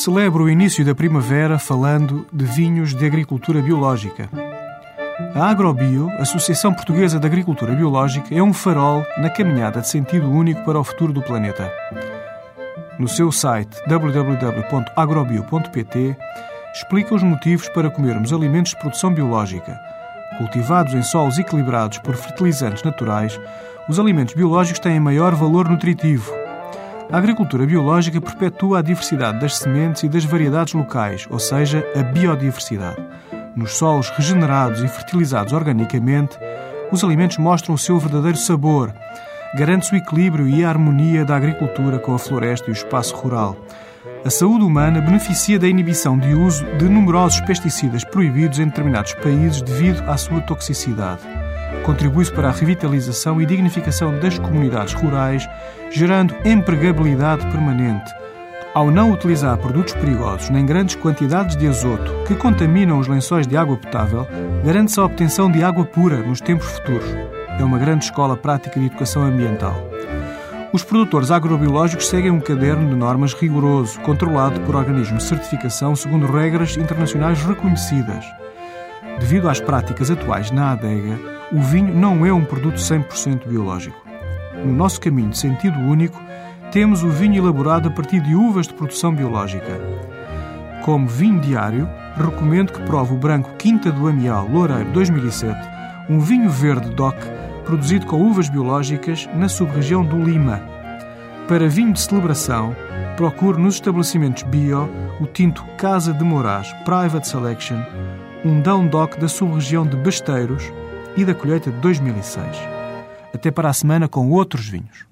celebra o início da primavera falando de vinhos de agricultura biológica. A Agrobio, Associação Portuguesa de Agricultura Biológica, é um farol na caminhada de sentido único para o futuro do planeta. No seu site www.agrobio.pt, explica os motivos para comermos alimentos de produção biológica. Cultivados em solos equilibrados por fertilizantes naturais, os alimentos biológicos têm maior valor nutritivo. A agricultura biológica perpetua a diversidade das sementes e das variedades locais, ou seja, a biodiversidade. Nos solos regenerados e fertilizados organicamente, os alimentos mostram o seu verdadeiro sabor. Garante-se o equilíbrio e a harmonia da agricultura com a floresta e o espaço rural. A saúde humana beneficia da inibição de uso de numerosos pesticidas proibidos em determinados países devido à sua toxicidade. Contribui-se para a revitalização e dignificação das comunidades rurais, gerando empregabilidade permanente. Ao não utilizar produtos perigosos nem grandes quantidades de azoto que contaminam os lençóis de água potável, garante-se a obtenção de água pura nos tempos futuros. É uma grande escola prática de educação ambiental. Os produtores agrobiológicos seguem um caderno de normas rigoroso, controlado por organismos de certificação segundo regras internacionais reconhecidas. Devido às práticas atuais na adega, o vinho não é um produto 100% biológico. No nosso caminho de sentido único, temos o vinho elaborado a partir de uvas de produção biológica. Como vinho diário, recomendo que prove o branco Quinta do Amial Loureiro 2007, um vinho verde DOC produzido com uvas biológicas na sub-região do Lima. Para vinho de celebração, procure nos estabelecimentos bio o tinto Casa de Moraes Private Selection, um Down DOC da sub-região de Besteiros e da colheita de 2006. Até para a semana com outros vinhos.